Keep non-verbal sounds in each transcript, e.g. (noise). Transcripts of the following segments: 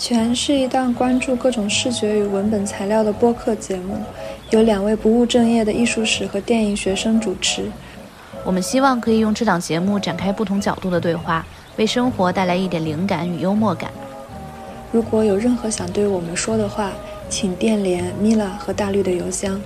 全是一档关注各种视觉与文本材料的播客节目，由两位不务正业的艺术史和电影学生主持。我们希望可以用这档节目展开不同角度的对话，为生活带来一点灵感与幽默感。如果有任何想对我们说的话，请电联米拉和大绿的邮箱。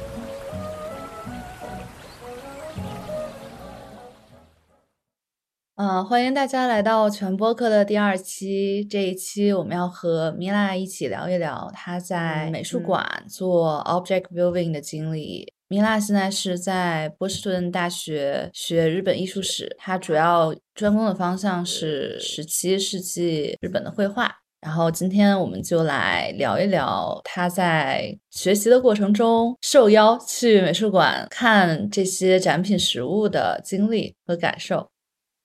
嗯，欢迎大家来到全播客的第二期。这一期我们要和米拉一起聊一聊她在美术馆做 object viewing 的经历。米拉现在是在波士顿大学学日本艺术史，她主要专攻的方向是十七世纪日本的绘画。然后今天我们就来聊一聊她在学习的过程中受邀去美术馆看这些展品实物的经历和感受。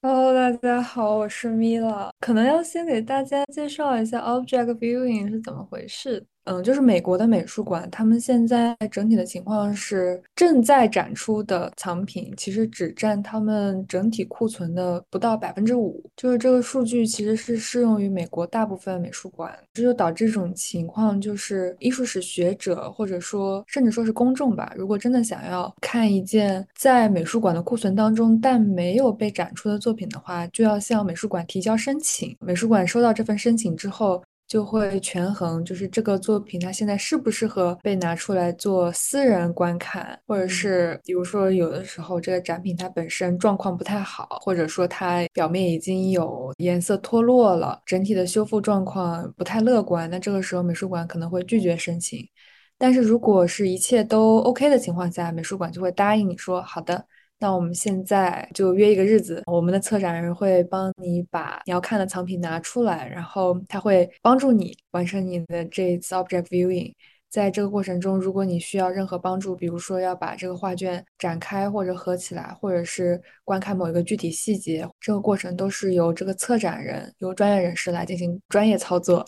Hello，大家好，我是米拉。可能要先给大家介绍一下 object viewing 是怎么回事。嗯，就是美国的美术馆，他们现在整体的情况是正在展出的藏品，其实只占他们整体库存的不到百分之五。就是这个数据其实是适用于美国大部分美术馆，这就导致这种情况，就是艺术史学者或者说甚至说是公众吧，如果真的想要看一件在美术馆的库存当中但没有被展出的作品的话，就要向美术馆提交申请。美术馆收到这份申请之后。就会权衡，就是这个作品它现在适不适合被拿出来做私人观看，或者是比如说有的时候这个展品它本身状况不太好，或者说它表面已经有颜色脱落了，整体的修复状况不太乐观，那这个时候美术馆可能会拒绝申请。但是如果是一切都 OK 的情况下，美术馆就会答应你说好的。那我们现在就约一个日子，我们的策展人会帮你把你要看的藏品拿出来，然后他会帮助你完成你的这一次 object viewing。在这个过程中，如果你需要任何帮助，比如说要把这个画卷展开或者合起来，或者是观看某一个具体细节，这个过程都是由这个策展人、由专业人士来进行专业操作。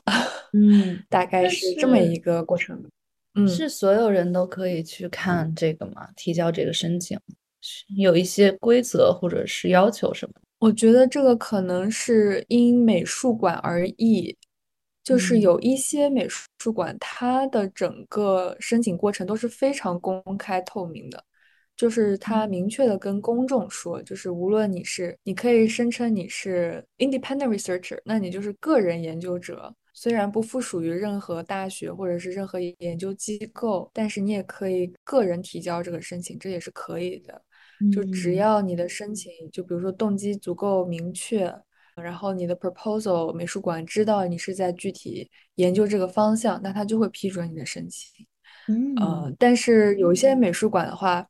嗯，(laughs) 大概是这么一个过程。嗯，是所有人都可以去看这个吗？提交这个申请？有一些规则或者是要求什么？我觉得这个可能是因美术馆而异，就是有一些美术馆，它的整个申请过程都是非常公开透明的，就是它明确的跟公众说，就是无论你是，你可以声称你是 independent researcher，那你就是个人研究者，虽然不附属于任何大学或者是任何研究机构，但是你也可以个人提交这个申请，这也是可以的。就只要你的申请，就比如说动机足够明确，然后你的 proposal 美术馆知道你是在具体研究这个方向，那他就会批准你的申请。嗯，呃，但是有一些美术馆的话，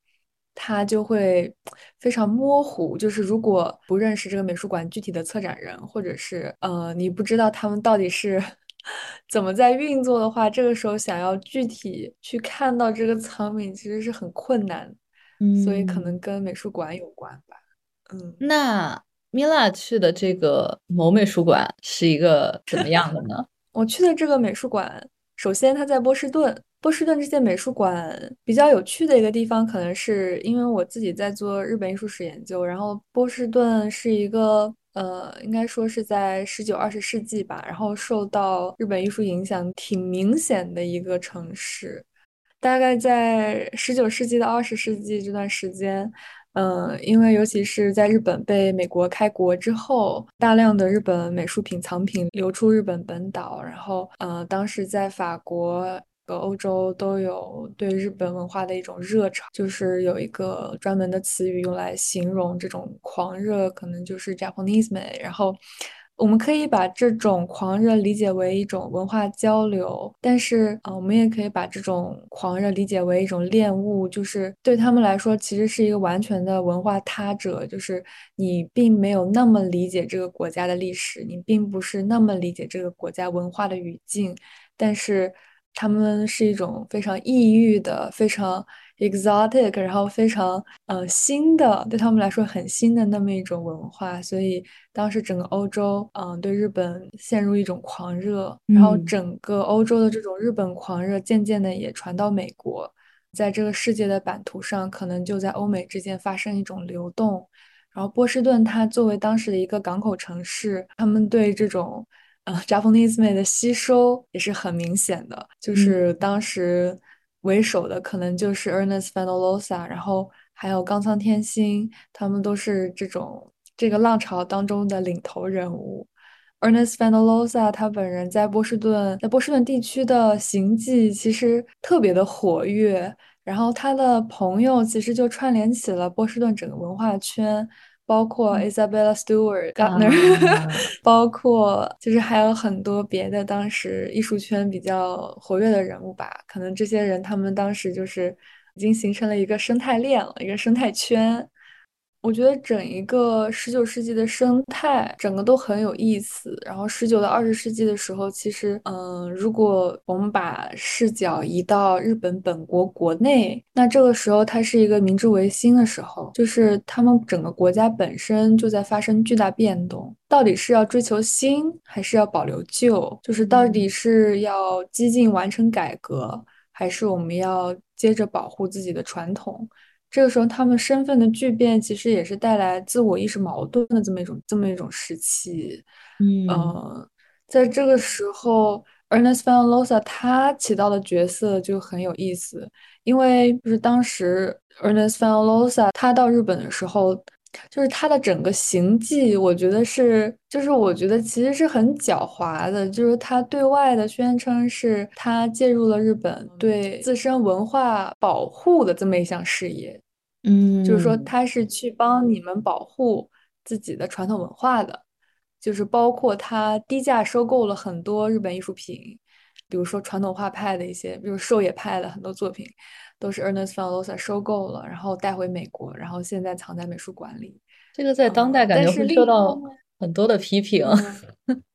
它就会非常模糊。就是如果不认识这个美术馆具体的策展人，或者是呃你不知道他们到底是 (laughs) 怎么在运作的话，这个时候想要具体去看到这个藏品，其实是很困难。所以可能跟美术馆有关吧。嗯，那米拉去的这个某美术馆是一个怎么样的呢？(laughs) 我去的这个美术馆，首先它在波士顿。波士顿这些美术馆比较有趣的一个地方，可能是因为我自己在做日本艺术史研究，然后波士顿是一个呃，应该说是在十九二十世纪吧，然后受到日本艺术影响挺明显的一个城市。大概在十九世纪到二十世纪这段时间，嗯，因为尤其是在日本被美国开国之后，大量的日本美术品藏品流出日本本岛，然后，呃，当时在法国和欧洲都有对日本文化的一种热潮，就是有一个专门的词语用来形容这种狂热，可能就是 Japanesme，然后。我们可以把这种狂热理解为一种文化交流，但是啊，我们也可以把这种狂热理解为一种恋物，就是对他们来说，其实是一个完全的文化他者，就是你并没有那么理解这个国家的历史，你并不是那么理解这个国家文化的语境，但是他们是一种非常抑郁的、非常。exotic，然后非常呃新的，对他们来说很新的那么一种文化，所以当时整个欧洲嗯对日本陷入一种狂热，然后整个欧洲的这种日本狂热渐渐的也传到美国，在这个世界的版图上，可能就在欧美之间发生一种流动。然后波士顿它作为当时的一个港口城市，他们对这种。呃 Japanesement 的吸收也是很明显的，就是当时为首的可能就是 Ernest Fenollosa，然后还有冈仓天心，他们都是这种这个浪潮当中的领头人物。Ernest Fenollosa 他本人在波士顿，在波士顿地区的行迹其实特别的活跃，然后他的朋友其实就串联起了波士顿整个文化圈，包括 Isabella Stewart Gardner，(laughs) 包括就是还有很多别的当时艺术圈比较活跃的人物吧，可能这些人他们当时就是已经形成了一个生态链了，一个生态圈。我觉得整一个十九世纪的生态，整个都很有意思。然后十九到二十世纪的时候，其实，嗯，如果我们把视角移到日本本国国内，那这个时候它是一个明治维新的时候，就是他们整个国家本身就在发生巨大变动。到底是要追求新，还是要保留旧？就是到底是要激进完成改革，还是我们要接着保护自己的传统？这个时候，他们身份的巨变其实也是带来自我意识矛盾的这么一种这么一种时期。嗯，在这个时候，Ernest Fenollosa 他起到的角色就很有意思，因为就是当时 Ernest Fenollosa 他到日本的时候，就是他的整个行迹，我觉得是，就是我觉得其实是很狡猾的，就是他对外的宣称是他介入了日本对自身文化保护的这么一项事业。嗯，就是说他是去帮你们保护自己的传统文化的，就是包括他低价收购了很多日本艺术品，比如说传统画派的一些，比如狩野派的很多作品，都是 Ernest Fenollosa 收购了，然后带回美国，然后现在藏在美术馆里。这个在当代感觉会受到很多的批评。(laughs)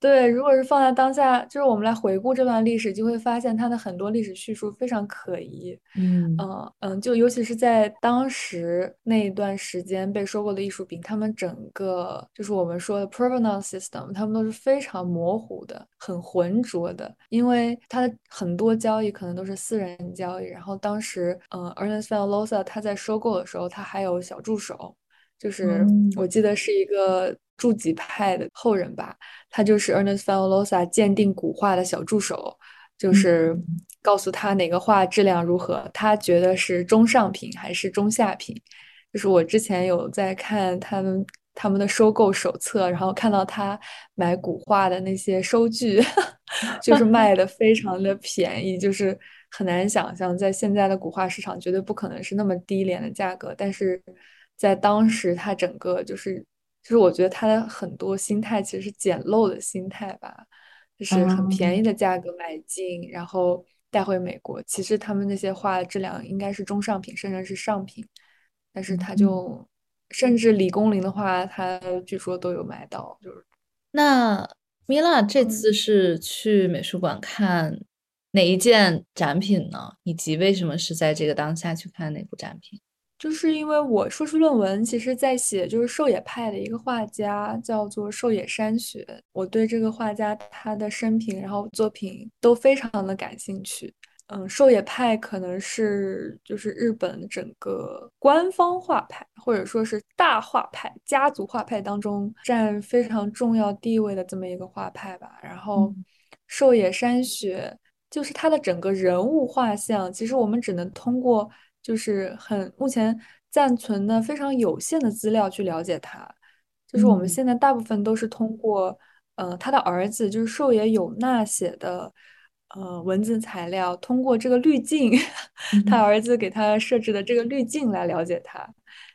对，如果是放在当下，就是我们来回顾这段历史，就会发现它的很多历史叙述非常可疑。嗯嗯嗯，就尤其是在当时那一段时间被收购的艺术品，他们整个就是我们说的 provenance system，他们都是非常模糊的、很浑浊的，因为它的很多交易可能都是私人交易。然后当时，嗯，Ernest Fenollosa 他在收购的时候，他还有小助手，就是我记得是一个。筑吉派的后人吧，他就是 Ernest Van Olosa 鉴定古画的小助手，就是告诉他哪个画质量如何，他觉得是中上品还是中下品。就是我之前有在看他们他们的收购手册，然后看到他买古画的那些收据，(laughs) 就是卖的非常的便宜，就是很难想象在现在的古画市场绝对不可能是那么低廉的价格，但是在当时他整个就是。就是我觉得他的很多心态其实是捡漏的心态吧，就是很便宜的价格买进，然后带回美国。其实他们那些画的质量应该是中上品，甚至是上品，但是他就甚至李公麟的画，他据说都有买到。就是那米拉这次是去美术馆看哪一件展品呢？以及为什么是在这个当下去看那部展品？就是因为我硕士论文其实在写，就是狩野派的一个画家，叫做狩野山雪。我对这个画家他的生平，然后作品都非常的感兴趣。嗯，狩野派可能是就是日本整个官方画派，或者说是大画派、家族画派当中占非常重要地位的这么一个画派吧。然后，狩野山雪就是他的整个人物画像，其实我们只能通过。就是很目前暂存的非常有限的资料去了解他，就是我们现在大部分都是通过呃他的儿子就是寿野有那写的呃文字材料，通过这个滤镜，他儿子给他设置的这个滤镜来了解他，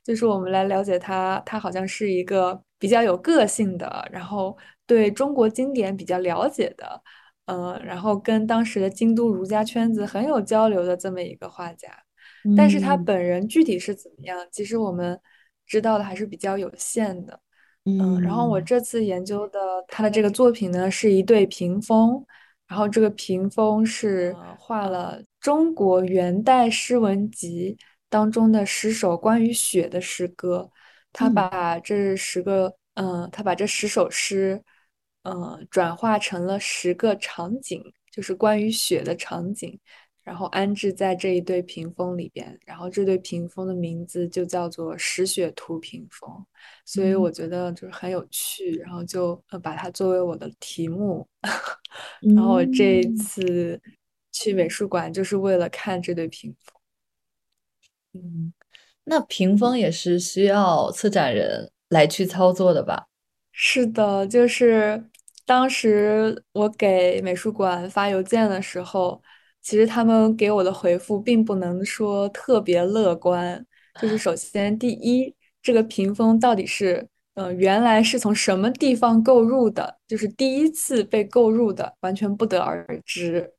就是我们来了解他，他好像是一个比较有个性的，然后对中国经典比较了解的，嗯，然后跟当时的京都儒家圈子很有交流的这么一个画家。但是他本人具体是怎么样，其实我们知道的还是比较有限的。嗯，然后我这次研究的他的这个作品呢，是一对屏风，然后这个屏风是画了中国元代诗文集当中的十首关于雪的诗歌。他把这十个，嗯，他把这十首诗，嗯，转化成了十个场景，就是关于雪的场景。然后安置在这一对屏风里边，然后这对屏风的名字就叫做石雪图屏风，所以我觉得就是很有趣，然后就呃把它作为我的题目，(laughs) 然后我这一次去美术馆就是为了看这对屏风。嗯，那屏风也是需要策展人来去操作的吧？是的，就是当时我给美术馆发邮件的时候，其实他们给我的回复并不能说特别乐观。就是首先，第一，这个屏风到底是，呃，原来是从什么地方购入的，就是第一次被购入的，完全不得而知。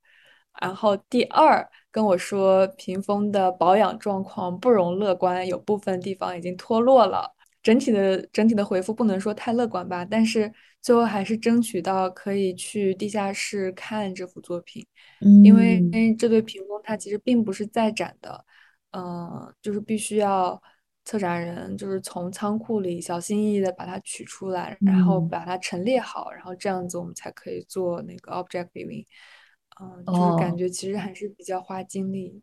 然后第二，跟我说屏风的保养状况不容乐观，有部分地方已经脱落了。整体的整体的回复不能说太乐观吧，但是最后还是争取到可以去地下室看这幅作品，因为因为这对屏风它其实并不是在展的，嗯，就是必须要策展人就是从仓库里小心翼翼的把它取出来，然后把它陈列好，然后这样子我们才可以做那个 object viewing，嗯，就是感觉其实还是比较花精力。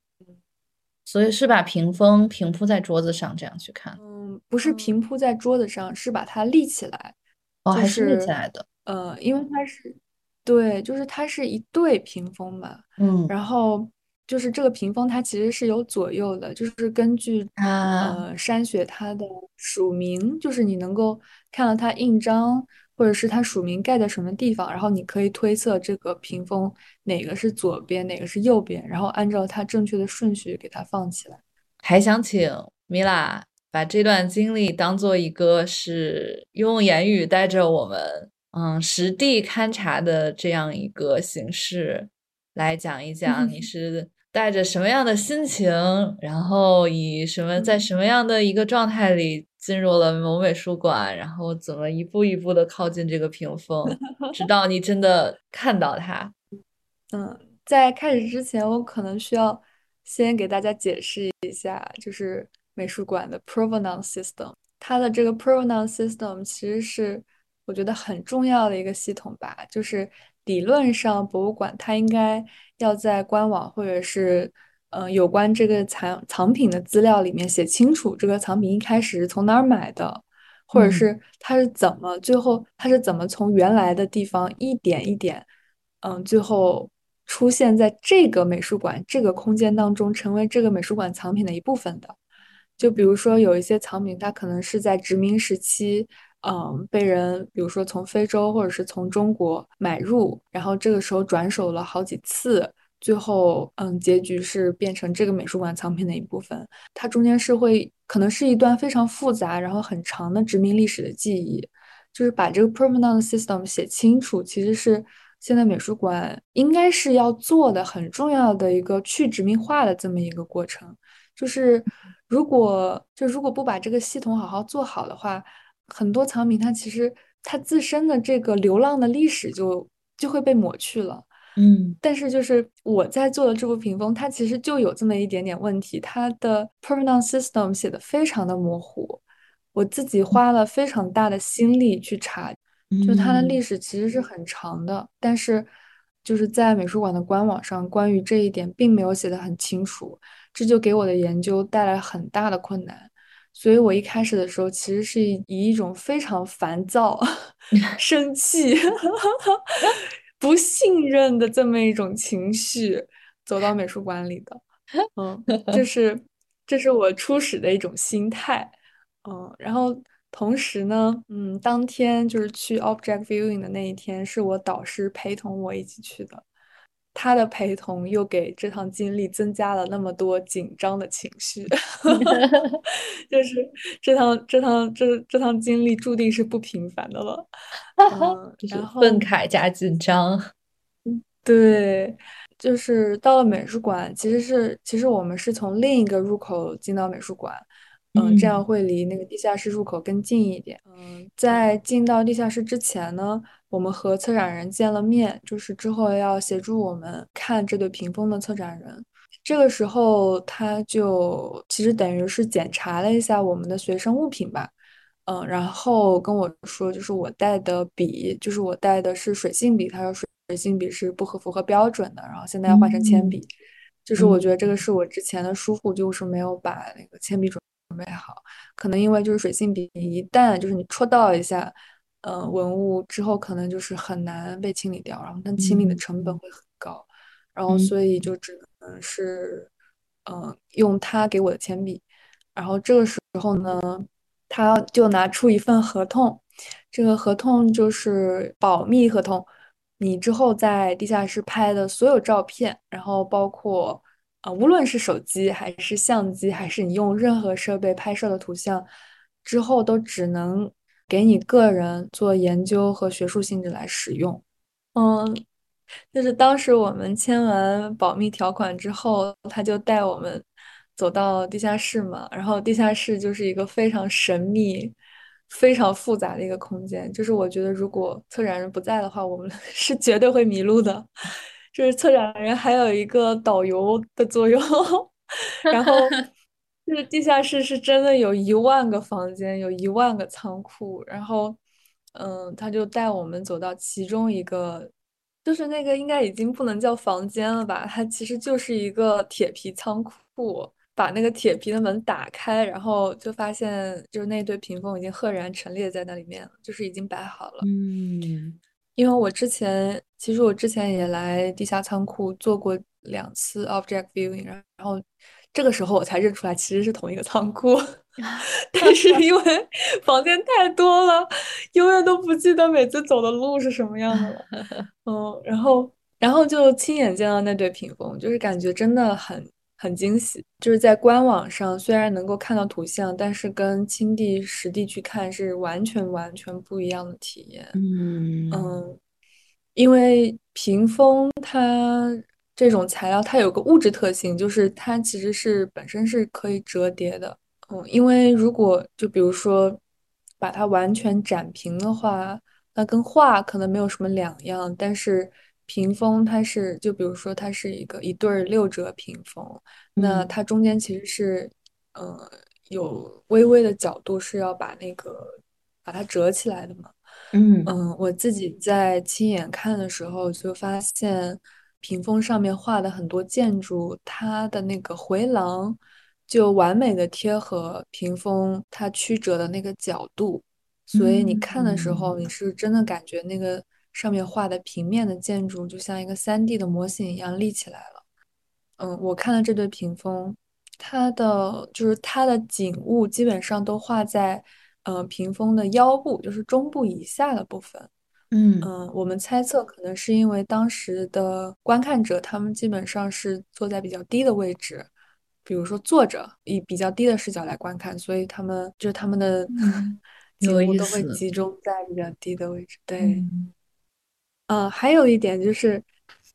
所以是把屏风平铺在桌子上这样去看？嗯，不是平铺在桌子上，是把它立起来。哦，还是立起来的。呃，因为它是，对，就是它是一对屏风嘛。嗯。然后就是这个屏风它其实是有左右的，就是根据呃山雪它的署名，就是你能够看到它印章。或者是它署名盖在什么地方，然后你可以推测这个屏风哪个是左边，哪个是右边，然后按照它正确的顺序给它放起来。还想请米拉把这段经历当做一个是用言语带着我们，嗯，实地勘察的这样一个形式来讲一讲，你是带着什么样的心情，然后以什么在什么样的一个状态里。进入了某美术馆，然后怎么一步一步的靠近这个屏风，直到你真的看到它。嗯，在开始之前，我可能需要先给大家解释一下，就是美术馆的 provenance system。它的这个 provenance system 其实是我觉得很重要的一个系统吧。就是理论上，博物馆它应该要在官网或者是。嗯，有关这个藏藏品的资料里面写清楚，这个藏品一开始是从哪儿买的，或者是它是怎么最后它是怎么从原来的地方一点一点，嗯，最后出现在这个美术馆这个空间当中，成为这个美术馆藏品的一部分的。就比如说有一些藏品，它可能是在殖民时期，嗯，被人比如说从非洲或者是从中国买入，然后这个时候转手了好几次。最后，嗯，结局是变成这个美术馆藏品的一部分。它中间是会可能是一段非常复杂，然后很长的殖民历史的记忆。就是把这个 permanent system 写清楚，其实是现在美术馆应该是要做的很重要的一个去殖民化的这么一个过程。就是如果就如果不把这个系统好好做好的话，很多藏品它其实它自身的这个流浪的历史就就会被抹去了。嗯，但是就是我在做的这部屏风，它其实就有这么一点点问题，它的 permanent system 写的非常的模糊，我自己花了非常大的心力去查，就它的历史其实是很长的，但是就是在美术馆的官网上，关于这一点并没有写的很清楚，这就给我的研究带来很大的困难，所以我一开始的时候其实是以一种非常烦躁、(laughs) 生气。(laughs) 不信任的这么一种情绪走到美术馆里的，嗯，这是这是我初始的一种心态，嗯，然后同时呢，嗯，当天就是去 object viewing 的那一天，是我导师陪同我一起去的，他的陪同又给这趟经历增加了那么多紧张的情绪，(laughs) 就是这趟这趟这这趟经历注定是不平凡的了，(laughs) 嗯，然后愤慨加紧张。对，就是到了美术馆，其实是其实我们是从另一个入口进到美术馆，嗯，这样会离那个地下室入口更近一点。嗯，在进到地下室之前呢，我们和策展人见了面，就是之后要协助我们看这对屏风的策展人。这个时候他就其实等于是检查了一下我们的随身物品吧，嗯，然后跟我说，就是我带的笔，就是我带的是水性笔，他说水。水性笔是不合符合标准的，然后现在要换成铅笔，就是我觉得这个是我之前的疏忽，就是没有把那个铅笔准备好。可能因为就是水性笔一旦就是你戳到一下，呃，文物之后可能就是很难被清理掉，然后它清理的成本会很高，然后所以就只能是，嗯，用他给我的铅笔。然后这个时候呢，他就拿出一份合同，这个合同就是保密合同。你之后在地下室拍的所有照片，然后包括啊，无论是手机还是相机，还是你用任何设备拍摄的图像，之后都只能给你个人做研究和学术性质来使用。嗯，就是当时我们签完保密条款之后，他就带我们走到地下室嘛，然后地下室就是一个非常神秘。非常复杂的一个空间，就是我觉得如果策展人不在的话，我们 (laughs) 是绝对会迷路的。就是策展人还有一个导游的作用，(laughs) 然后 (laughs) 就是地下室是真的有一万个房间，有一万个仓库，然后嗯，他就带我们走到其中一个，就是那个应该已经不能叫房间了吧，它其实就是一个铁皮仓库。把那个铁皮的门打开，然后就发现，就是那对屏风已经赫然陈列在那里面了，就是已经摆好了。嗯，因为我之前其实我之前也来地下仓库做过两次 object viewing，然后这个时候我才认出来其实是同一个仓库，(laughs) 但是因为房间太多了，永远都不记得每次走的路是什么样的了。(laughs) 嗯，然后然后就亲眼见到那对屏风，就是感觉真的很。很惊喜，就是在官网上虽然能够看到图像，但是跟亲地实地去看是完全完全不一样的体验。嗯嗯，因为屏风它这种材料它有个物质特性，就是它其实是本身是可以折叠的。嗯，因为如果就比如说把它完全展平的话，那跟画可能没有什么两样，但是。屏风它是，就比如说它是一个一对六折屏风，那它中间其实是，呃，有微微的角度是要把那个把它折起来的嘛。嗯嗯，我自己在亲眼看的时候就发现，屏风上面画的很多建筑，它的那个回廊就完美的贴合屏风它曲折的那个角度，所以你看的时候，你是真的感觉那个。上面画的平面的建筑就像一个三 D 的模型一样立起来了。嗯，我看了这对屏风，它的就是它的景物基本上都画在呃屏风的腰部，就是中部以下的部分。嗯嗯，我们猜测可能是因为当时的观看者他们基本上是坐在比较低的位置，比如说坐着以比较低的视角来观看，所以他们就是他们的 (laughs) 景物都会集中在比较低的位置。对。呃，还有一点就是，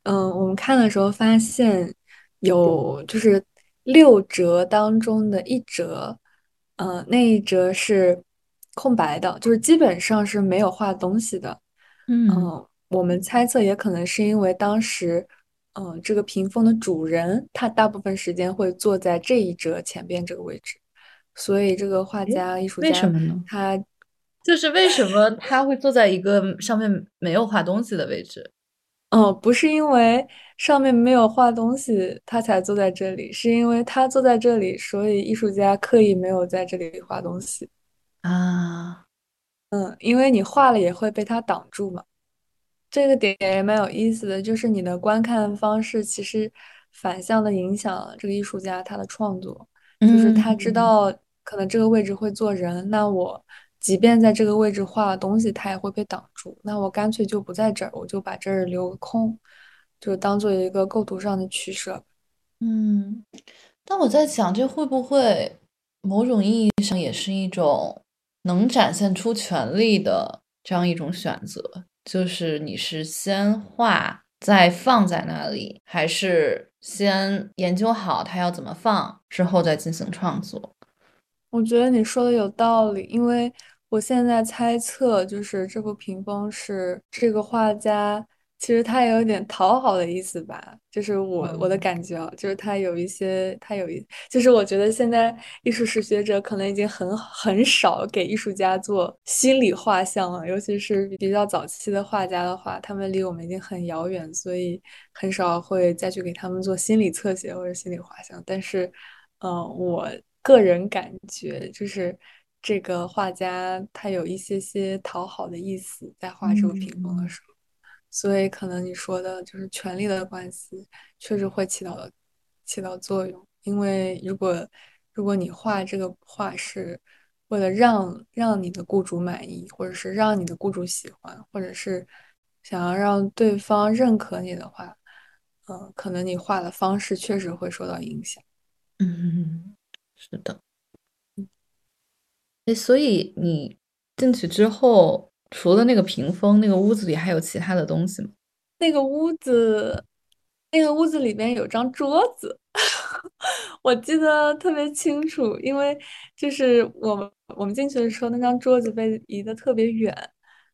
嗯，我们看的时候发现有就是六折当中的一折，嗯，那一折是空白的，就是基本上是没有画东西的。嗯，我们猜测也可能是因为当时，嗯，这个屏风的主人他大部分时间会坐在这一折前边这个位置，所以这个画家艺术家为什么呢？他。就是为什么他会坐在一个上面没有画东西的位置？哦，不是因为上面没有画东西，他才坐在这里，是因为他坐在这里，所以艺术家刻意没有在这里画东西啊。嗯，因为你画了也会被他挡住嘛。这个点也蛮有意思的，就是你的观看方式其实反向的影响了这个艺术家他的创作，就是他知道可能这个位置会坐人，那我。即便在这个位置画了东西，它也会被挡住。那我干脆就不在这儿，我就把这儿留个空，就当做一个构图上的取舍。嗯，但我在想，这会不会某种意义上也是一种能展现出权力的这样一种选择？就是你是先画再放在那里，还是先研究好它要怎么放，之后再进行创作？我觉得你说的有道理，因为我现在猜测，就是这幅屏风是这个画家其实他也有点讨好的意思吧，就是我我的嗯感觉啊，就是他有一些，他有一，就是我觉得现在艺术史学者可能已经很很少给艺术家做心理画像了，尤其是比较早期的画家的话，他们离我们已经很遥远，所以很少会再去给他们做心理侧写或者心理画像。但是，嗯、我个人感觉就是这个画家他有一些些讨好的意思，在画这个屏风的嗯时候。所以可能你说的就是权力的关系，确实会起到起到作用。因为如果如果你画这个画是为了让让你的雇主满意，或者是让你的雇主喜欢，或者是想要让对方认可你的话，嗯，可能你画的方式确实会受到影响。嗯，是的。哎，所以你进去之后，除了那个屏风，那个屋子里还有其他的东西吗？那个屋子，那个屋子里边有张桌子，(laughs) 我记得特别清楚，因为就是我们我们进去的时候，那张桌子被移的特别远，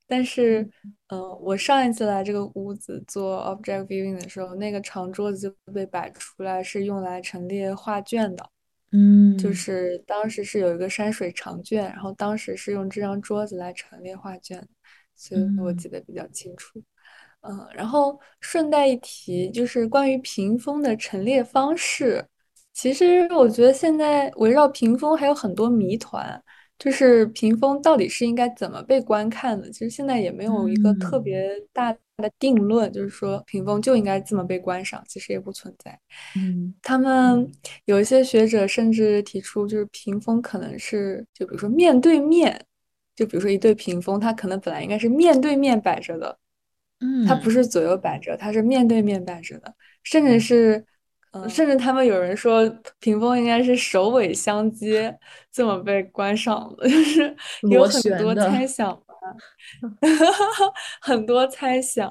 但是，嗯、我上一次来这个屋子做 object viewing 的时候，那个长桌子就被摆出来，是用来陈列画卷的。就嗯。是当时是有一个山水长卷，然后当时是用这张桌子来陈列画卷，所以我嗯。记得比较清楚。嗯，然后顺带一提，就是关于屏风的陈列方式，其实我觉得现在围绕屏风还有很多谜团，就是屏风到底是应该怎么被观看的，其实现在也没有一个特嗯。别大的定论，就是说屏风就应该这么被观赏，其实也不存在。嗯。他们有一些学者甚至提出，就是屏风可能是，就比如说面对面，就比如说一对屏风，它可能本来应该是面对面摆着的，它不嗯。是左右摆着，它是面对面摆着的，甚至是，嗯，甚至他们有人说屏风应该是首尾相接这么被观赏的，就是有很多猜，想吧，(laughs) 很多猜想。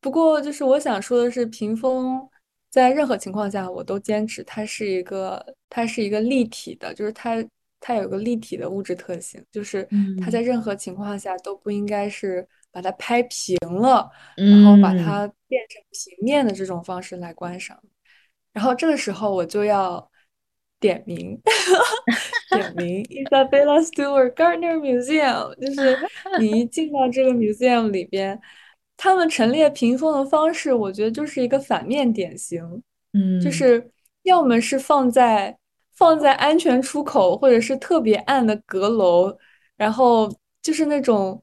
不过，就是我想说的是，屏风在任何情况下，我都坚持它是一个，它是一个立体的，就是它它有个立体的物质特性，就是它在嗯任何情况下都不应该是把它拍平了，然后把嗯它变成平面的这种方式来观赏。然后这个时候我就要点名，点名 Isabella Stewart Gardner Museum，就是你一进到这个 museum 里边，他们陈列屏风的方式，我觉得就是一个反面典型，嗯。就嗯是要么是放在放在安全出口，或者是特别暗的阁楼，然后就是那种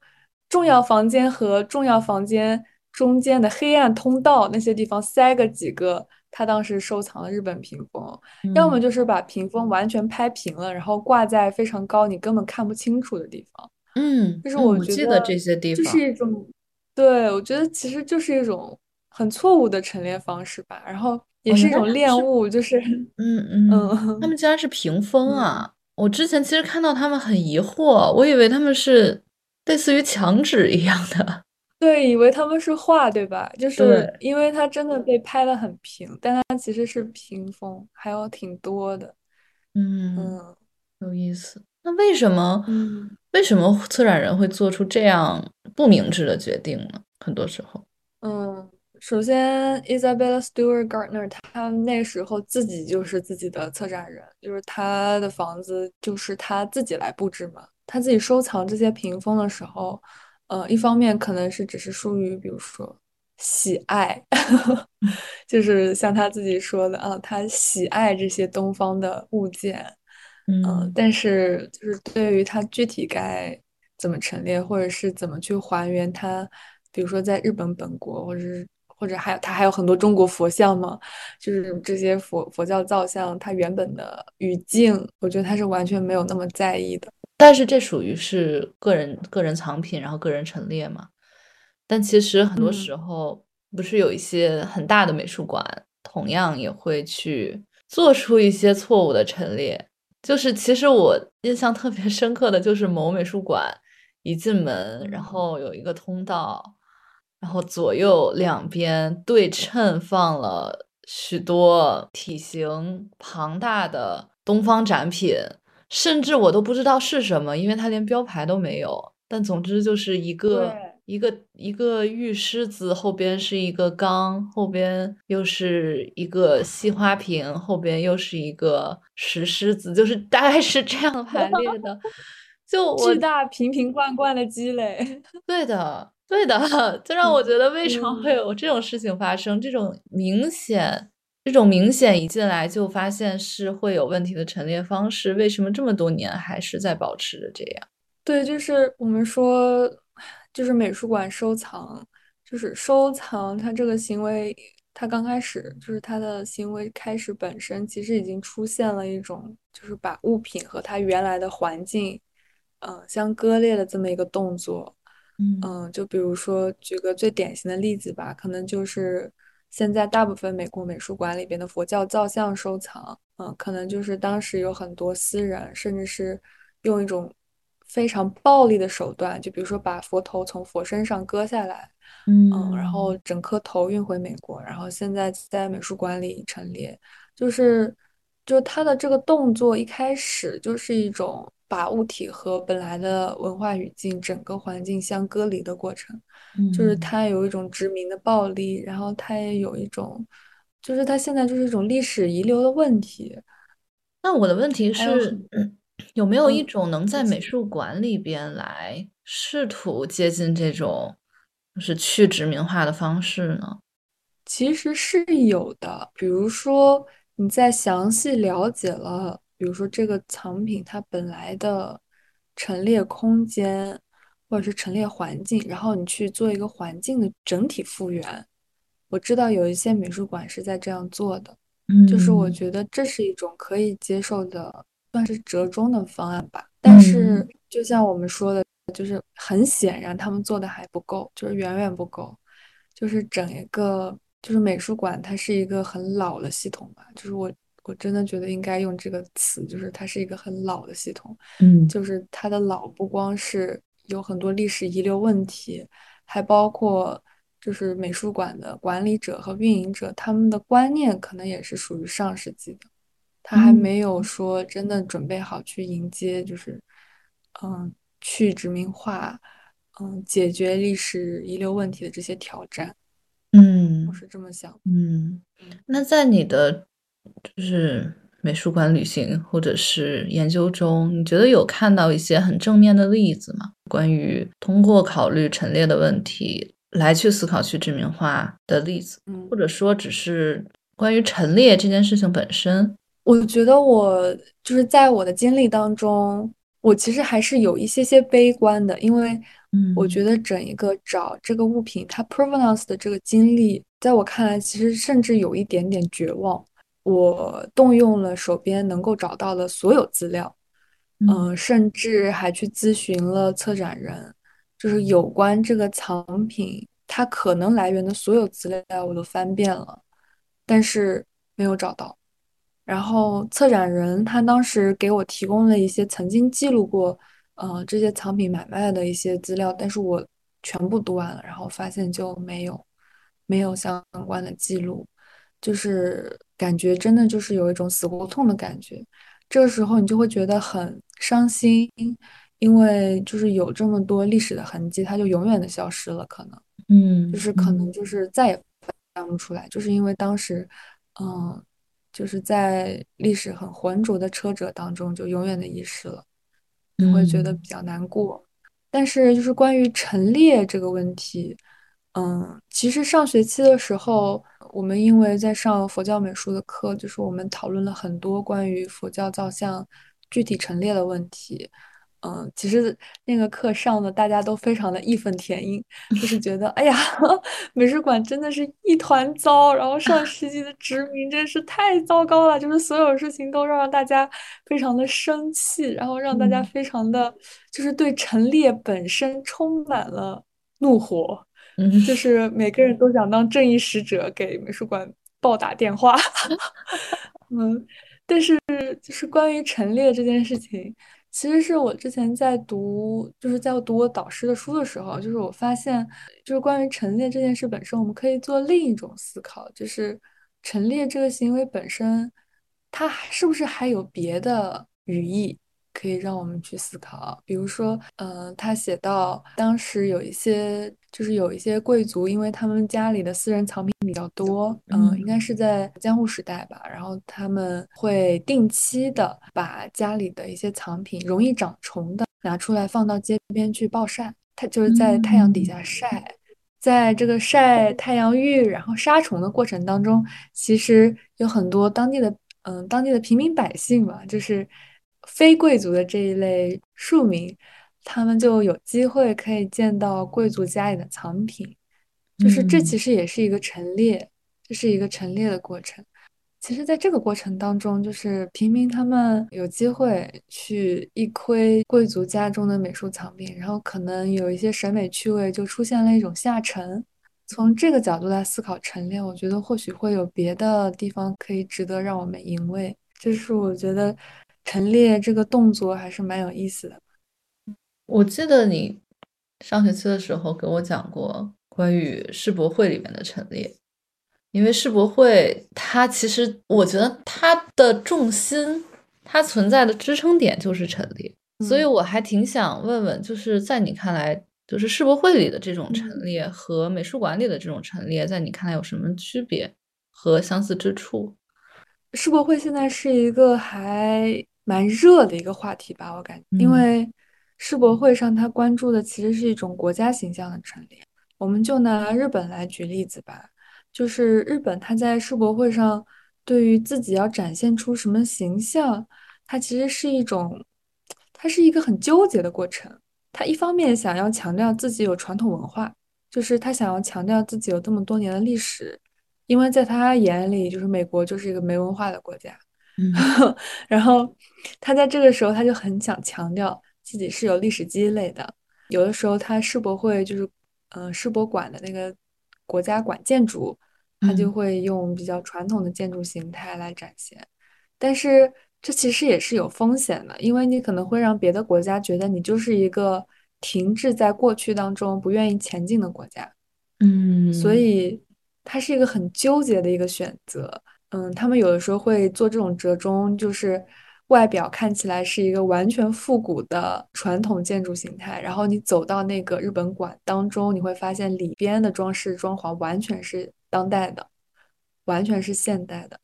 重要房间和重要房间中间的黑暗通道那些地方塞个几个他当时收藏的日本屏风，要么嗯就是把屏风完全拍平了，然后挂在非常高你根本看不清楚的地方。嗯就是我我觉得记得这些地方，就是。一种，对，我觉得其实就是一种很错误的陈列方式吧，然后也哦，是一种恋物，就是 (laughs) 嗯嗯嗯，他嗯们竟然是屏风嗯。啊！我之前其实看到他们很疑惑，我以为他们是类似于墙纸一样的。对，以为他们是画，对吧？就是对，因为它真的被拍的很平，但它其实是屏风，还有挺多的。嗯，嗯有意思。那为什么嗯为什么策展人会做出这样不明智的决定呢？很多时候，嗯，首先，Isabella Stewart Gardner，他那时候自己就是自己的策展人，就是他的房子就是他自己来布置嘛。他自己收藏这些屏风的时候，呃，一方面可能是只是出于比如说喜爱，(laughs) 就是像他自己说的啊，他喜爱这些东方的物件，嗯，嗯但是就是对于他具体该怎么陈列，或者是怎么去还原它，比如说在日本本国，或者是或者还有他还有很多中国佛像嘛，就是这些佛佛教造像，它原本的语境，我觉得他是完全没有那么在意的。但是这属于是个人个人藏品，然后个人陈列嘛。但其实很多嗯时候，不是有一些很大的美术馆，同样也会去做出一些错误的陈列。就是其实我印象特别 (laughs) 深刻的就是某美术馆，一进门，然嗯，后有一个通道，然后左右两边对称放了许多体型庞大的东方展品，甚至我都不知道是什么，因为它连标牌都没有。但总之就是一，个一个一个玉狮子，后边是一个缸，后边又是一个细花瓶，后边又是一个石狮子，就是 (laughs) 大概是这样排列的。就我巨大瓶瓶罐罐的积累，(laughs) 对的，对的，(laughs) 就让我觉得为什么会有这种事情发生？这种明显，这种明显一进来就发现是会有问题的陈列方式，为什么这么多年还是在保持着这样？对，就是我们说，就是美术馆收藏，就是收藏，它这个行为，它刚开始就是它的行为开始本身，其实已经出现了一种，就是把物品和它原来的环境。嗯，相割裂的这么一个动作，嗯，就比如说举个最典型的例子吧，可能就是现在大部分美国美术馆里边的佛教造像收藏，嗯，可能就是当时有很多私人，甚至是用一种非常暴力的手段，就比如说把佛头从佛身上割下来，嗯，然后整颗头运回美国，然后现在在美术馆里陈列，就是，就他的这个动作一开始就是一种。把物体和本来的文化语境、整个环境相隔离的过程，就是它有一种殖民的暴力，然后它也有一种，就是它现在就是一种历史遗留的问题。那我的问题是，(clears throat) 有没有一种能在美术馆里边来试图接近这种，就是去殖民化的方式呢？其实是有的，比如说你在详细了解了。比如说这个藏品它本来的陈列空间或者是陈列环境，然后你去做一个环境的整体复原。我知道有一些美术馆是在这样做的，就是我觉得这是一种可以接受的，算是折中的方案吧。但是就像我们说的，就是很显然他们做的还不够，就是远远不够。就是整一个就是美术馆，它是一个很老的系统吧，就是我。我真的觉得应该用这个词，就是它是一个很老的系统，嗯，就是它的老不光是有很多历史遗留问题，还包括就是美术馆的管理者和运营者他们的观念可能也是属于上世纪的，他还没有说真的准备好去迎接，就是嗯去殖民化，嗯解决历史遗留问题的这些挑战，嗯，我是这么想，嗯，那在你的。就是美术馆旅行或者是研究中，你觉得有看到一些很正面的例子吗？关于通过考虑陈列的问题来去思考去殖民化的例子，嗯，或者说只是关于陈列这件事情本身？我觉得我就是在我的经历当中，我其实还是有一些些悲观的，因为我觉得整一个找这个物品它 provenance 的这个经历，在我看来，其实甚至有一点点绝望。我动用了手边能够找到的所有资料，嗯，甚至还去咨询了策展人，就是有关这个藏品它可能来源的所有资料，我都翻遍了，但是没有找到。然后策展人他当时给我提供了一些曾经记录过，呃，这些藏品买卖的一些资料，但是我全部读完了，然后发现就没有，没有相关的记录。就是感觉真的就是有一种死胡同的感觉，这个时候你就会觉得很伤心，因为就是有这么多历史的痕迹，它就永远的消失了，可能，嗯，就是可能就是再也翻不出来，就是因为当时，嗯，就是在历史很浑浊的车辙当中就永远的遗失了，你会觉得比较难过。但是就是关于陈列这个问题。嗯，其实上学期的时候，我们因为在上佛教美术的课，就是我们讨论了很多关于佛教造像具体陈列的问题。嗯，其实那个课上的大家都非常的义愤填膺，就是觉得，哎呀，(laughs) 美术馆真的是一团糟，然后上世纪的殖民真是太糟糕了，就是所有事情都让大家非常的生气，然后让大家非常的，就是对陈列本身充满了怒火。就是每个人都想当正义使者，给美术馆暴打电话。(laughs) 嗯，但是就是关于陈列这件事情，其实是我之前在读，就是在读我导师的书的时候，就是我发现，就是关于陈列这件事本身，我们可以做另一种思考，就是陈列这个行为本身，它是不是还有别的语义可以让我们去思考。比如说，嗯，他写到当时有一些，就是有一些贵族，因为他们家里的私人藏品比较多，嗯，应该是在江户时代吧，然后他们会定期的把家里的一些藏品容易长虫的拿出来放到街边去暴晒，它就是在太阳底下晒。在这个晒太阳浴，然后杀虫的过程当中，其实有很多当地的，嗯，当地的平民百姓嘛，就是非贵族的这一类庶民，他们就有机会可以见到贵族家里的藏品，就是这其实也是一个陈列，这是一个陈列的过程。其实，在这个过程当中，就是平民他们有机会去一窥贵族家中的美术藏品，然后可能有一些审美趣味就出现了一种下沉。从这个角度来思考陈列，我觉得或许会有别的地方可以值得让我们吟味。就是我觉得陈列这个动作还是蛮有意思的。我记得你上学期的时候给我讲过关于世博会里面的陈列。因为世博会，它其实我觉得它的重心，它存在的支撑点就是陈列，所以我还挺想问问，就是在你看来，就是世博会里的这种陈列和美术馆里的这种陈列，在你看来有什么区别和相似之处？世博会现在是一个还蛮热的一个话题吧，我感觉，因为世博会上他关注的其实是一种国家形象的陈列，我们就拿日本来举例子吧。就是日本，他在世博会上对于自己要展现出什么形象，它其实是一种，它是一个很纠结的过程。他一方面想要强调自己有传统文化，就是他想要强调自己有这么多年的历史，因为在他眼里，就是美国就是一个没文化的国家。嗯，(laughs) 然后他在这个时候，他就很想强调自己是有历史积累的。有的时候，他世博会就是，嗯，世博馆的那个国家馆建筑。他就会用比较传统的建筑形态来展现，但是这其实也是有风险的，因为你可能会让别的国家觉得你就是一个停滞在过去当中、不愿意前进的国家。嗯，所以它是一个很纠结的一个选择。嗯，他们有的时候会做这种折中，就是外表看起来是一个完全复古的传统建筑形态，然后你走到那个日本馆当中，你会发现里边的装饰装潢完全是。当代的，完全是现代的。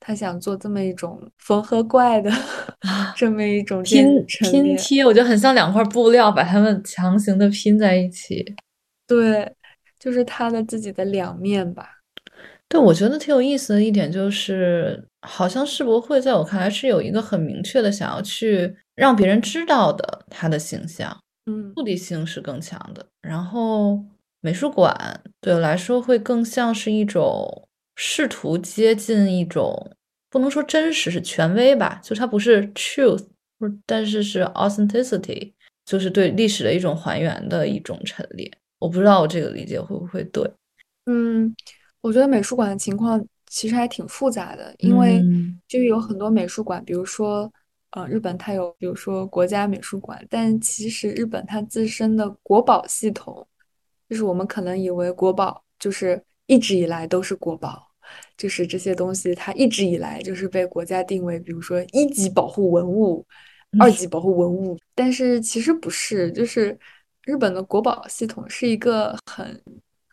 他想做这么一种缝合怪的，(laughs) 这么一种拼拼贴，我觉得很像两块布料，把它们强行的拼在一起。对，就是他的自己的两面吧。对，我觉得挺有意思的一点就是，好像世博会在我看来是有一个很明确的想要去让别人知道的他的形象，嗯，目的性是更强的。然后。美术馆对我来说会更像是一种试图接近一种不能说真实是权威吧，就它不是 truth，但是是 authenticity，就是对历史的一种还原的一种陈列。我不知道我这个理解会不会对？嗯，我觉得美术馆的情况其实还挺复杂的，因为就有很多美术馆，比如说呃日本它有，比如说国家美术馆，但其实日本它自身的国宝系统。就是我们可能以为国宝就是一直以来都是国宝，就是这些东西它一直以来就是被国家定为，比如说一级保护文物、二级保护文物。但是其实不是，就是日本的国宝系统是一个很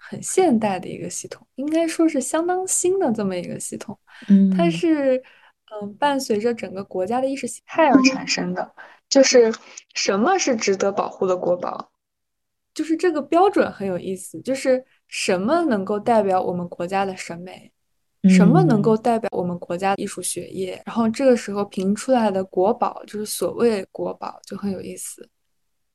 很现代的一个系统，应该说是相当新的这么一个系统。嗯，它是嗯伴随着整个国家的意识形态而产生的，就是什么是值得保护的国宝。就是这个标准很有意思，就是什么能够代表我们国家的审美，什么能够代表我们国家艺术学业，然后这个时候评出来的国宝就是所谓国宝，就很有意思。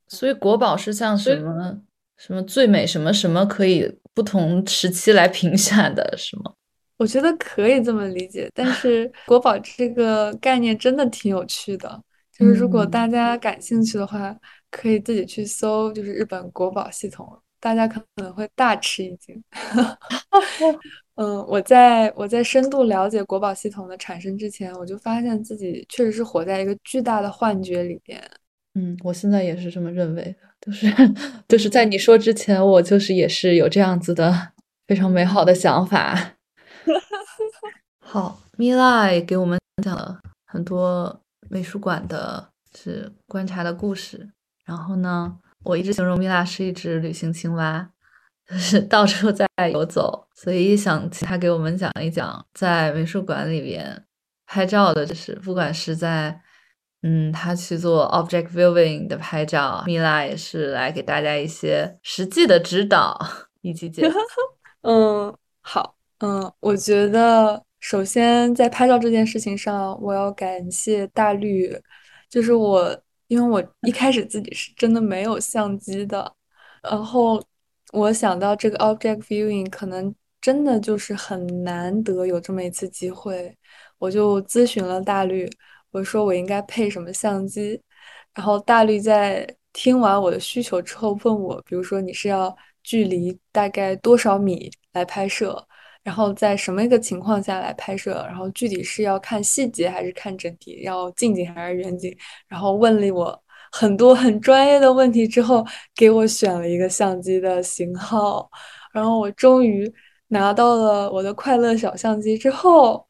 所以国宝是像什么什么最美什么什么可以不同时期来评选的，是吗？我觉得可以这么理解，但是 (laughs) 国宝这个概念真的挺有趣的，就是如果大家感兴趣的话。可以自己去搜，就是日本国宝系统，大家可能会大吃一惊。(laughs) 嗯，我在我在深度了解国宝系统的产生之前，我就发现自己确实是活在一个巨大的幻觉里边。嗯，我现在也是这么认为的，就是 (laughs) 就是在你说之前，我就是也是有这样子的非常美好的想法。(laughs) 好，米拉也给我们讲了很多美术馆的。是观察的故事。然后呢，我一直形容米拉是一只旅行青蛙，就是到处在游走，所以想请他给我们讲一讲在美术馆里边拍照的就是，不管是在。嗯，他去做 object viewing 的拍照，米拉也是来给大家一些实际的指导以及解。(laughs) 嗯，好，嗯，我觉得首先在拍照这件事情上，我要感谢大绿，就是我，因为我一开始自己是真的没有相机的，然后我想到这个 object viewing 可能真的就是很难得有这么一次机会，我就咨询了大绿。我说我应该配什么相机，然后大绿在听完我的需求之后问我，比如说你是要距离大概多少米来拍摄，然后在什么一个情况下来拍摄，然后具体是要看细节还是看整体，要近景还是远景，然后问了我很多很专业的问题之后，给我选了一个相机的型号，然后我终于拿到了我的快乐小相机之后。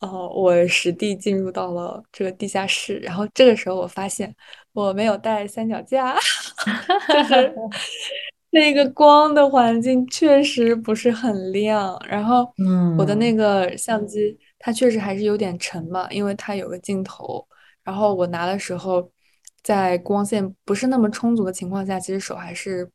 哦，我实地进入到了这个地下室，然后这个时候我发现我没有带三脚架，(laughs) 就是 (laughs) 那个光的环境确实不是很亮，然后我的那个相机它确实还是有点沉嘛，因为它有个镜头，然后我拿的时候在光线不是那么充足的情况下，其实手还是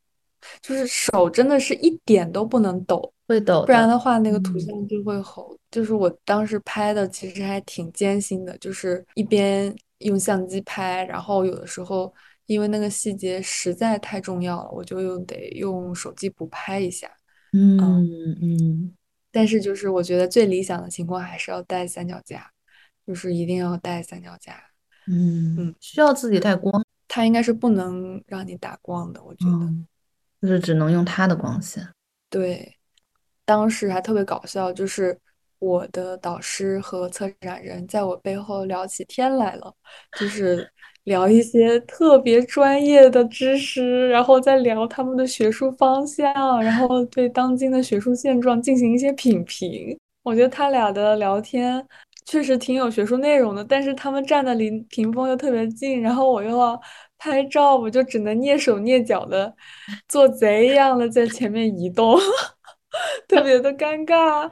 就是手真的是一点都不能抖。会抖，不然的话，那个图像就会吼。就是我当时拍的，其实还挺艰辛的，就是一边用相机拍，然后有的时候因为那个细节实在太重要了，我就又得用手机补拍一下。嗯嗯。但是就是我觉得最理想的情况还是要带三脚架，就是一定要带三脚架。嗯嗯，需要自己带光，它应该是不能让你打光的，我觉得，就是只能用它的光线。对。当时还特别搞笑，就是我的导师和策展人在我背后聊起天来了，就是聊一些特别专业的知识，然后再聊他们的学术方向，然后对当今的学术现状进行一些品评。我觉得他俩的聊天确实挺有学术内容的，但是他们站的离屏风又特别近，然后我又要拍照，我就只能蹑手蹑脚的，做贼一样的在前面移动。(laughs) 特别的尴尬，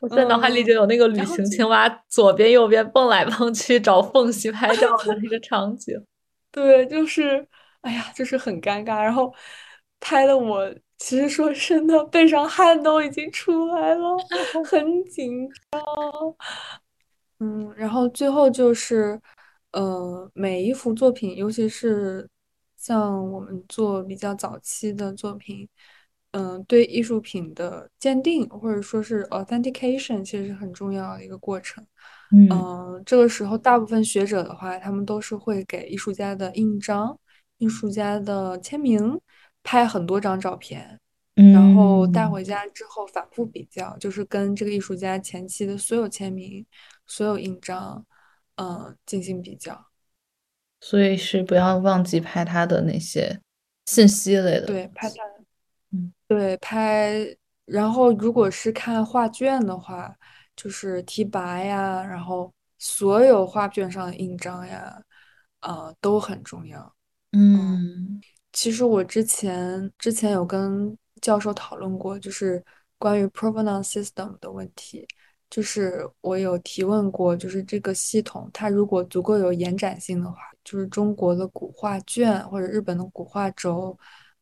我在脑海里就有那个旅行青蛙左边右边蹦来蹦去找缝隙拍照的那个场景。(laughs) 对，就是，哎呀，就是很尴尬。然后拍的我，其实说真的，背上汗都已经出来了，很紧张。嗯，然后最后就是，呃，每一幅作品，尤其是像我们做比较早期的作品。嗯，对艺术品的鉴定或者说是 authentication，其实是很重要的一个过程。嗯，这个时候大部分学者的话，他们都是会给艺术家的印章、艺术家的签名拍很多张照片，然后带回家之后反复比较，就是跟这个艺术家前期的所有签名、所有印章，嗯，进行比较。所以是不要忘记拍他的那些信息类的。对，拍他。对，拍，然后如果是看画卷的话，就是提拔呀，然后所有画卷上的印章呀，呃，都很重要。嗯，其实我之前之前有跟教授讨论过，就是关于 provenance system 的问题，就是我有提问过，就是这个系统它如果足够有延展性的话，就是中国的古画卷或者日本的古画轴。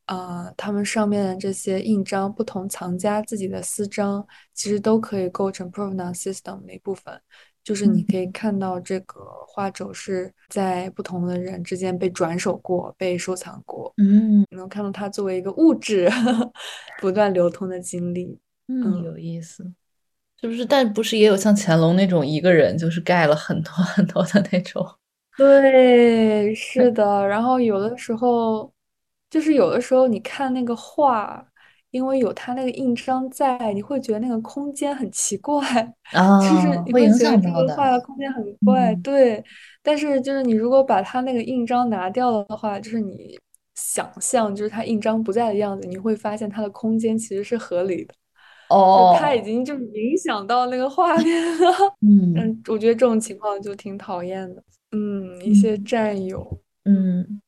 啊，他们上面的这些印章，不同藏家自己的私章，其实都可以构成 provenance system 的一部分。就是你可以看到这个画轴是在不同的人之间被转手过、被收藏过。嗯，你能看到它作为一个物质 (laughs) 不断流通的经历。嗯，有意思，是不是？但不是也有像乾隆那种一个人就是盖了很多 (laughs) 很多的那种？对，是 (laughs) 的。然后有的时候。就是有的时候你看那个画，因为有它那个印章在，你会觉得那个空间很奇怪，(laughs) 就是你会觉得这个画的空间很怪，对。但是就是你如果把它那个印章拿掉了的话，就是你想象就是它印章不在的样子，你会发现它的空间其实是合理的，哦，就他已经就影响到那个画面了。(laughs) 嗯，我觉得这种情况就挺讨厌的。嗯，一些战友。嗯，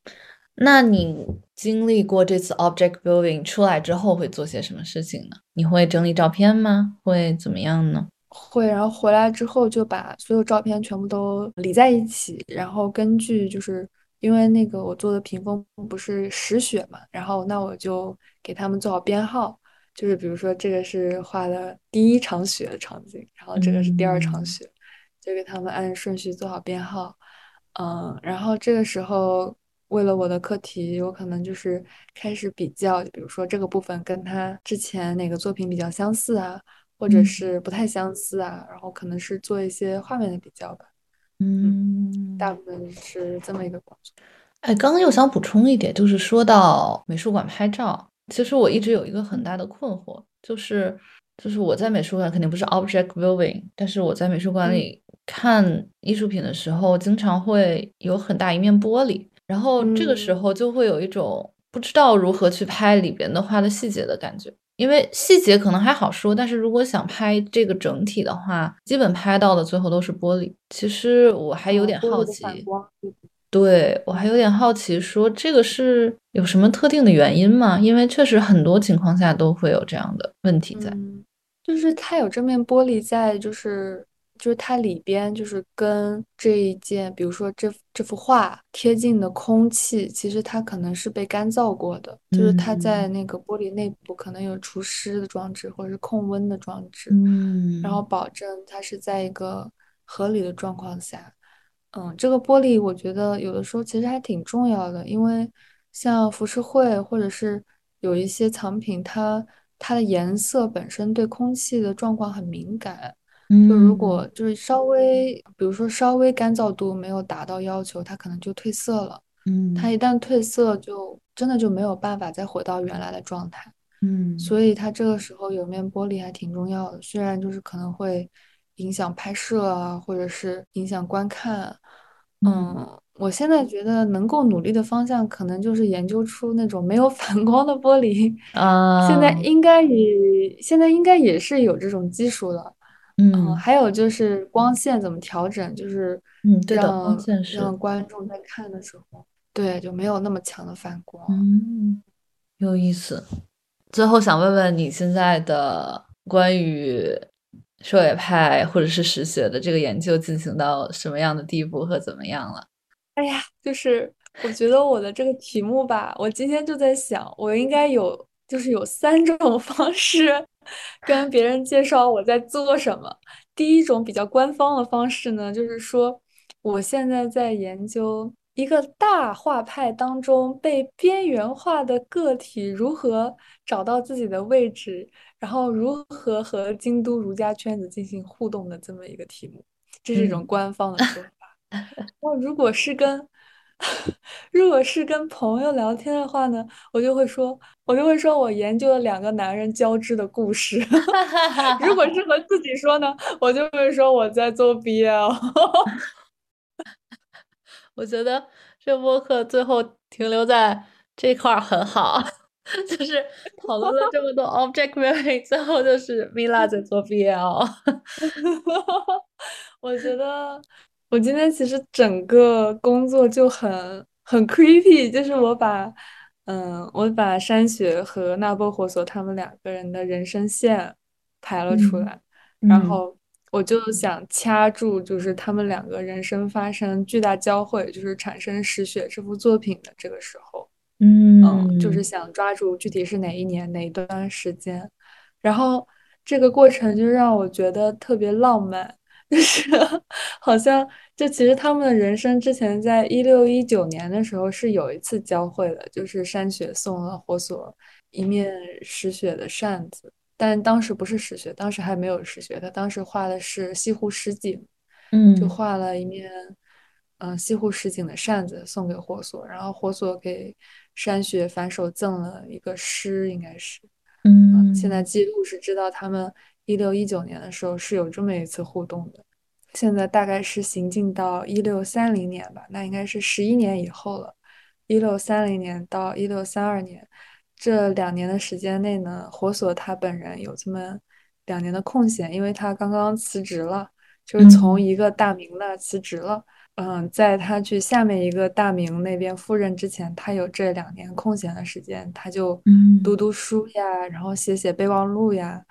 那你经历过这次 object building 出来之后会做些什么事情呢？你会整理照片吗？会怎么样呢？会，然后回来之后就把所有照片全部都理在一起，然后根据就是因为那个我做的屏风不是实雪嘛，然后那我就给他们做好编号，就是比如说这个是画的第一场雪的场景，然后这个是第二场雪，就给他们按顺序做好编号。嗯，然后这个时候为了我的课题，我可能就是开始比较，比如说这个部分跟他之前哪个作品比较相似啊。或者嗯是不太相似啊，然后可能是做一些画面的比较吧。嗯，大嗯。部分是这么一个工作。哎，刚刚又想补充一点，就是说到美术馆拍照，其实我一直有一个很大的困惑，就是就是我在美术馆肯定不是 object viewing，但是我在美术馆嗯里看艺术品的时候，经常会有很大一面玻璃，然后这个时嗯，候就会有一种不知道如何去拍里边的画的细节的感觉。因为细节可能还好说，但是如果想拍这个整体的话，基本拍到的最后都是玻璃。其实我还有哦，点好奇，对对，我还有点好奇，说这个是有什么特定的原因吗？因为确实很多情况下都会有这样的问题在。嗯，就是它有这面玻璃在，就是就是它里边就是跟这一件，比如说这这幅画贴近的空气，其实它可能是被干燥过的，就是它在嗯那个玻璃内部可能有除湿的装置或者是控温的装置，然后嗯保证它是在一个合理的状况下。嗯，这个玻璃我觉得有的时候其实还挺重要的，因为像浮世绘或者是有一些藏品，它它的颜色本身对空气的状况很敏感，就如嗯果就是稍微，比如说稍微干燥度没有达到要求，它可能就褪色了。嗯它嗯一旦褪色，就真的就没有办法再回到原来的状态。嗯所以它这个时候有面玻璃还挺重要的，虽然就是可能会影响拍摄啊，或者是影响观看。嗯嗯，我现在觉得能够努力的方向，可能就是研究出那种没有反光的玻璃。啊 (laughs) 现在啊应该也现在应该也是有这种技术了。嗯，嗯还有就是光线怎么调整，就是嗯，对的，光让线是让观众在看的时候，对，就没有那么强的反光。嗯有意思。最后想问问你现在的关于狩野派或者是实学的这个研究进行到什么样的地步和怎么样了？哎呀，就是我觉得我的这个题目吧，我今天就在想，我应该有就是有三种方式跟别人介绍我在做什么。第一种比较官方的方式呢，就是说我现在在研究一个大画派当中被边缘化的个体如何找到自己的位置，然后如何和京都儒家圈子进行互动的这么一个题目，这是一种嗯。官方的说法。(laughs) 那如果是跟 (laughs) 如果是跟朋友聊天的话呢，我就会说，我就会说我研究了两个男人交织的故事。(laughs) 如果是和自己说呢，我就会说我在做 BL。(laughs) 我觉得这播客最后停留在这块儿很好，就是讨论了这么多 object viewing，最后就是 Mila 在做 BL。我觉得我今天其实整个工作就很很 creepy，就是我把嗯，我把山雪和纳波火索他们两个人的人生线排了出嗯来，然。嗯后我就想掐住，就是他们两个人生发生巨大交汇，就是产生《石雪》这部作品的这个时候。嗯，就是。嗯想抓住具体是哪一年哪一段时间，然后这个过程就让我觉得特别浪漫，(laughs) 就是好像就其实他们的人生之前在一六一九年的时候是有一次交汇的，就是山雪送了火索一面石雪的扇子，但当时不是石雪，当时还没有石雪，他当时画的是西湖十景，嗯就嗯。画了一面。嗯，西湖十景的扇子送给火索，然后火索给山雪反手赠了一个诗，应该是，嗯，现在嗯记录是知道他们一六一九年的时候是有这么一次互动的，现在大概是行进到一六三零年吧，那应该是十一年以后了，一六三零年到一六三二年这两年的时间内呢，火索他本人有这么两年的空闲，因为他刚刚辞职了，就是从嗯。一个大名那辞职了。嗯，在他去下面一个大明那边赴任之前，他有这两年空闲的时间，他就读嗯读书呀，然后写写备忘录呀，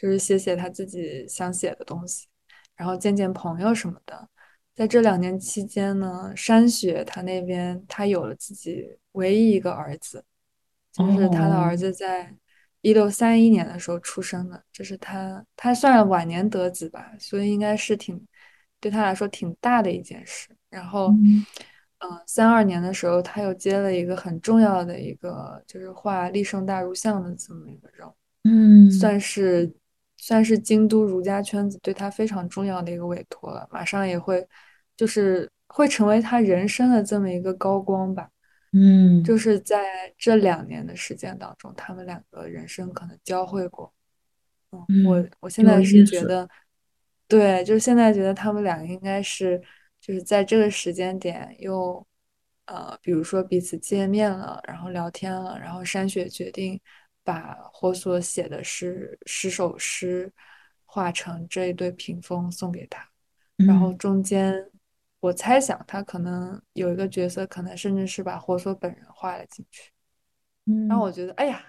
就是写写他自己想写的东西，然后见见朋友什么的。在这两年期间呢，山雪他那边他有了自己唯一一个儿子，就是他的哦，儿子在一六三一年的时候出生的，这是他他算晚年得子吧，所以应该是挺对他来说挺大的一件事。然后，嗯嗯，三二年的时候，他又接了一个很重要的一个，就是画立圣大如像的这么一个任务，嗯算是算是京都儒家圈子对他非常重要的一个委托了。马上也会，就是会成为他人生的这么一个高光吧。嗯就是在这两年的时间当中，他们两个人生可能交汇过。嗯，我我现在是。觉得，对，就是现在觉得他们两个应该是，就是在这个时间点又，呃，比如说彼此见面了，然后聊天了，然后山雪决定把火所写的诗十首诗画成这一对屏风送给他，然后嗯中间我猜想他可能有一个角色，可能甚至是把火所本人画了进去，然后嗯。我觉得，哎呀，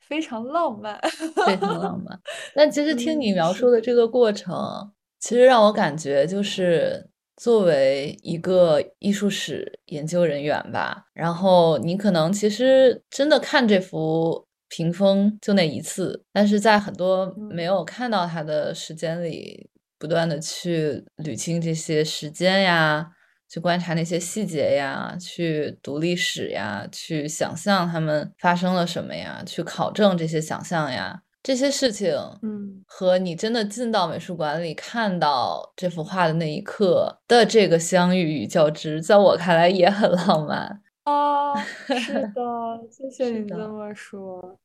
非常浪漫。非常浪漫。但其实听你嗯，描。述的这个过程，其实让我感觉就是作为一个艺术史研究人员吧，然后你可能其实真的看这幅屏风就那一次，但是在很多没嗯有看到他的时间里，不断的去捋清这些时间呀。去观察那些细节呀，去读历史呀，去想象他们发生了什么呀，去考证这些想象呀，这些事情嗯和你真的进到美术馆里看到这幅画的那一刻的这个相遇与交织，在我看来也很浪漫。啊，(laughs) 是的，谢谢，你这么说。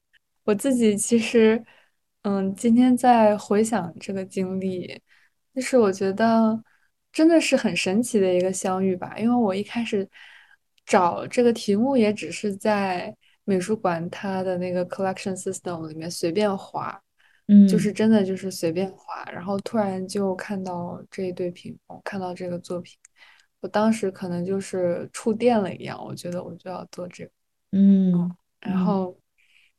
我自己其实，嗯，今天在回想这个经历，就是我觉得真的是很神奇的一个相遇吧。因为我一开始找这个题目也只是在美术馆它的那个 collection system 里面随便划，就是嗯真的就是随便划，然后突然就看到这一对屏风，看到这个作品。我当时可能就是触电了一样，我觉得我就要做这个，嗯，然。后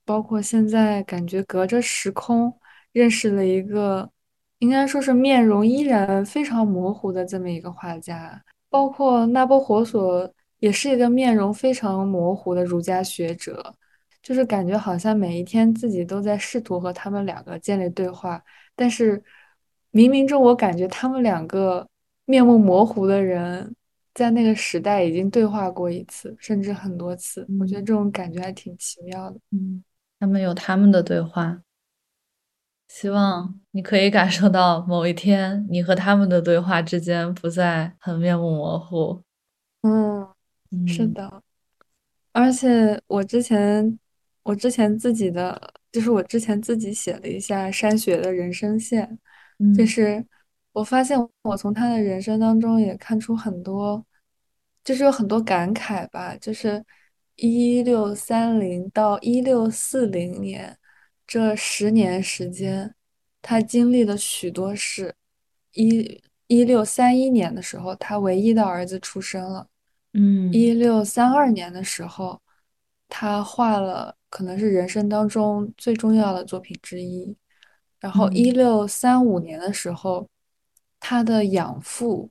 包括现在感觉隔着时空认识了一个，应该说是面容依然非常模糊的这么一个画家，包括那波火索也是一个面容非常模糊的儒家学者，就是感觉好像每一天自己都在试图和他们两个建立对话，但是冥冥中我感觉他们两个面目模糊的人，在那个时代已经对话过一次，甚至很多次。我觉得嗯这种感觉还挺奇妙的。嗯，他们有他们的对话，希嗯望你可以感受到某一天你和他们的对话之间不再很面目模糊。嗯，是嗯的。而且我之前，我之前自己的，就是我之前自己写了一下山雪的人生线，就嗯是我发现我从他的人生当中也看出很多，就是有很多感慨吧，就是一六三零到一六四零年这十年时间，他经历了许多事。一一六三一年的时候，他唯一的儿子出生了。嗯一六三二年的时候，他画了可能是人生当中最重要的作品之一。然后一嗯六三五年的时候，他的养父，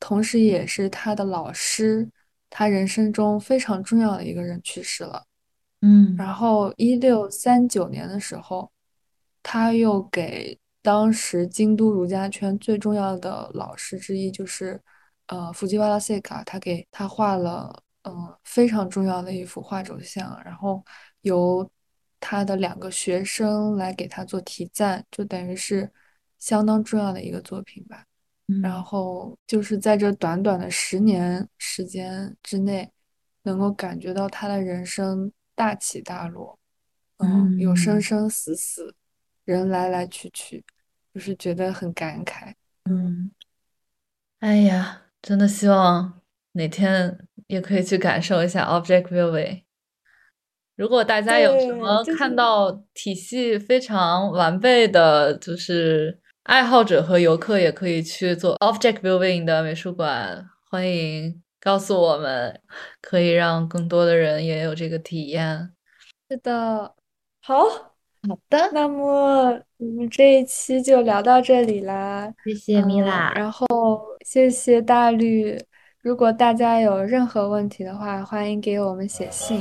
同时也是他的老师，他人生中非常重要的一个人去世了。嗯然后一六三九年的时候，他又给当时京都儒家圈最重要的老师之一，就是呃福吉瓦拉塞卡，他给他画了嗯、呃非常重要的一幅画轴像，然后由他的两个学生来给他做题赞，就等于是相当重要的一个作品吧。然嗯后就是在这短短的十年时间之内，能够感觉到他的人生大起大落，嗯，有生嗯生死死，人来来去去，就是觉得很感慨。嗯，嗯，哎呀，真的希望哪天也可以去感受一下 object viewing。如果大家有什，么看到体系非常完备的，就是爱好者和游客也可以去做 object viewing 的美术馆，欢迎告诉我们，可以让更多的人也有这个体验。是的，好，好的，那么我们这一期就聊到这里啦。谢谢米嗯，拉。然后谢谢大绿。如果大家有任何问题的话，欢迎给我们写信。